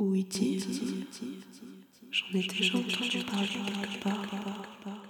Où est-il J'en ai déjà entendu parler quelque part.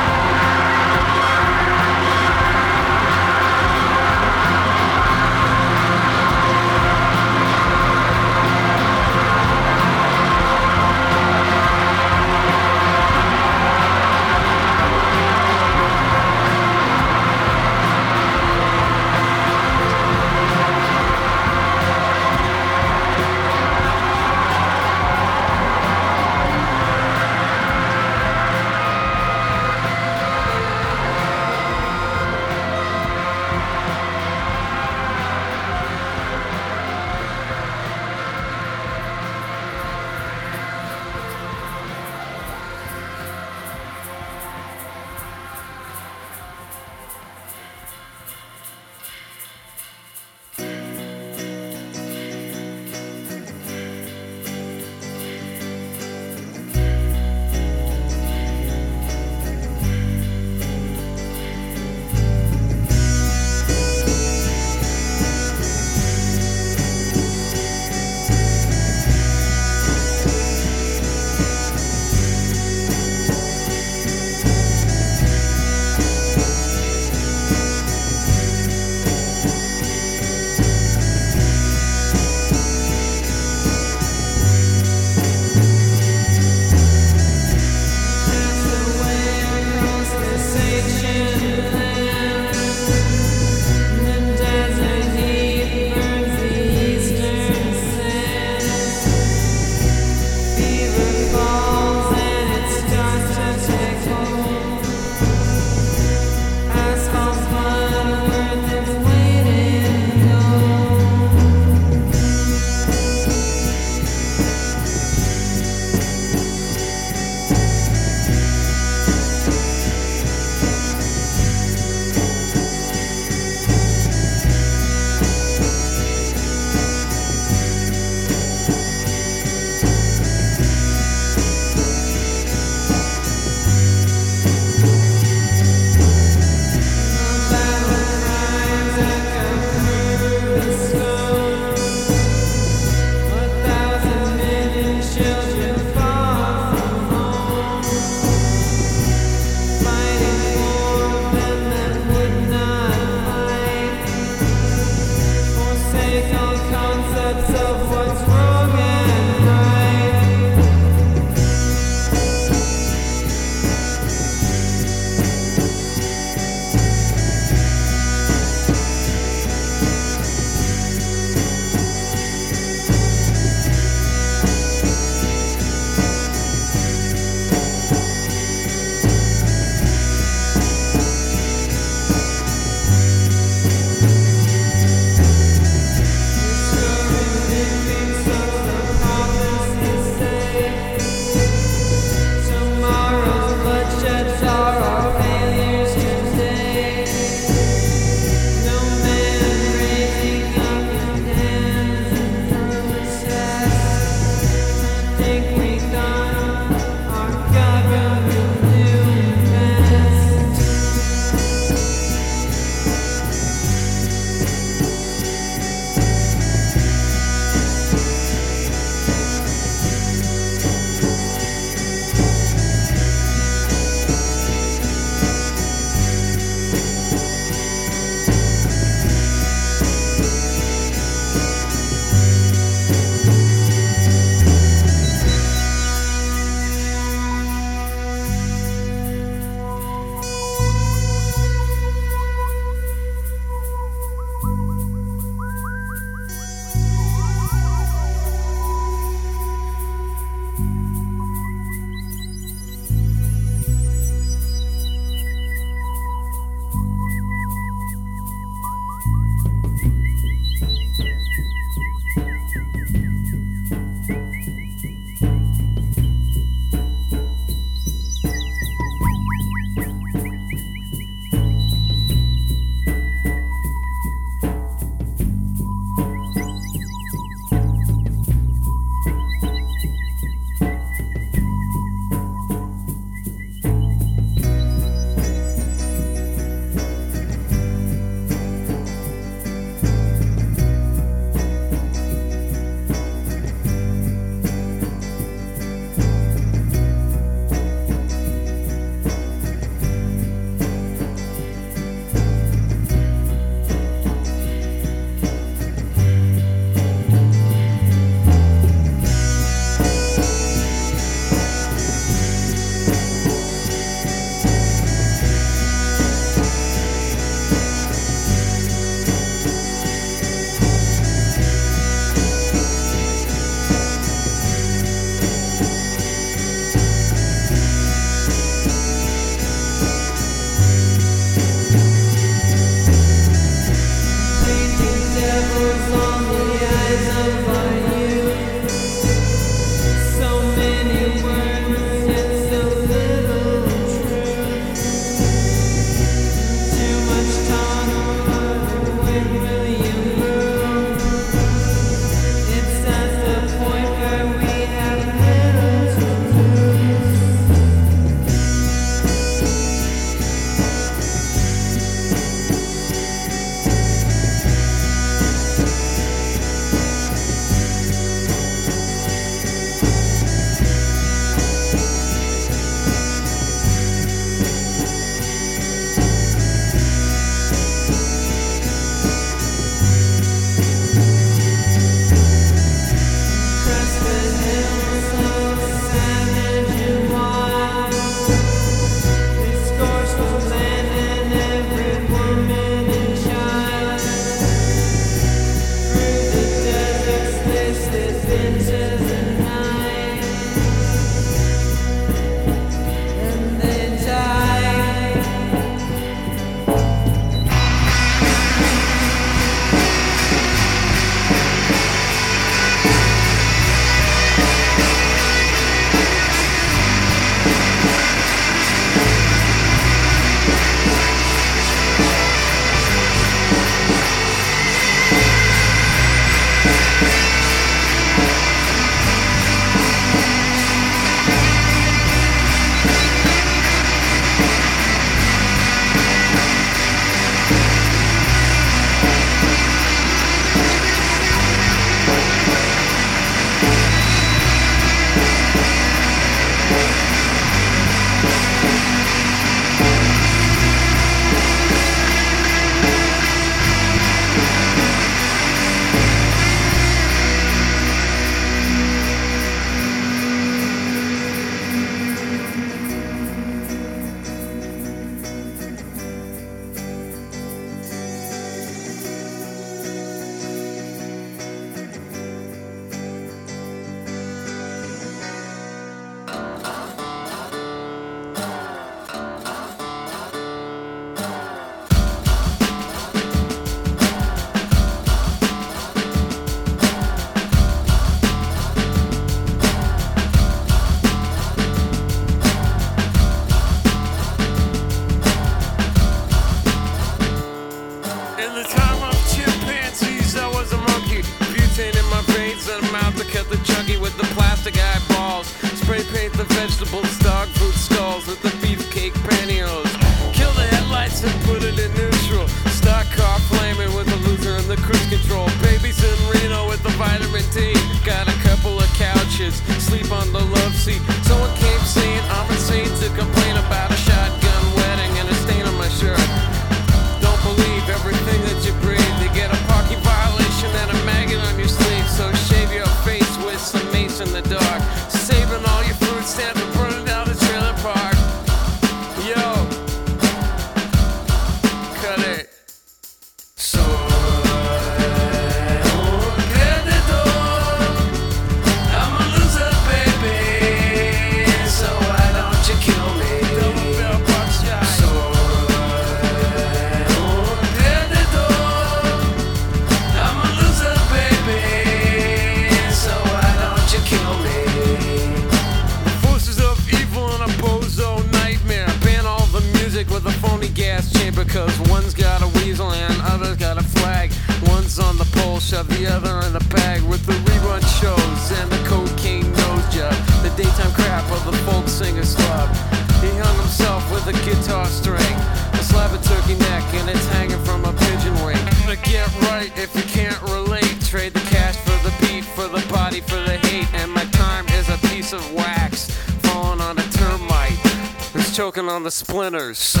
Splinters.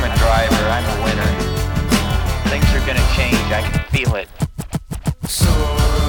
I'm a driver, I'm a winner. Things are gonna change, I can feel it. So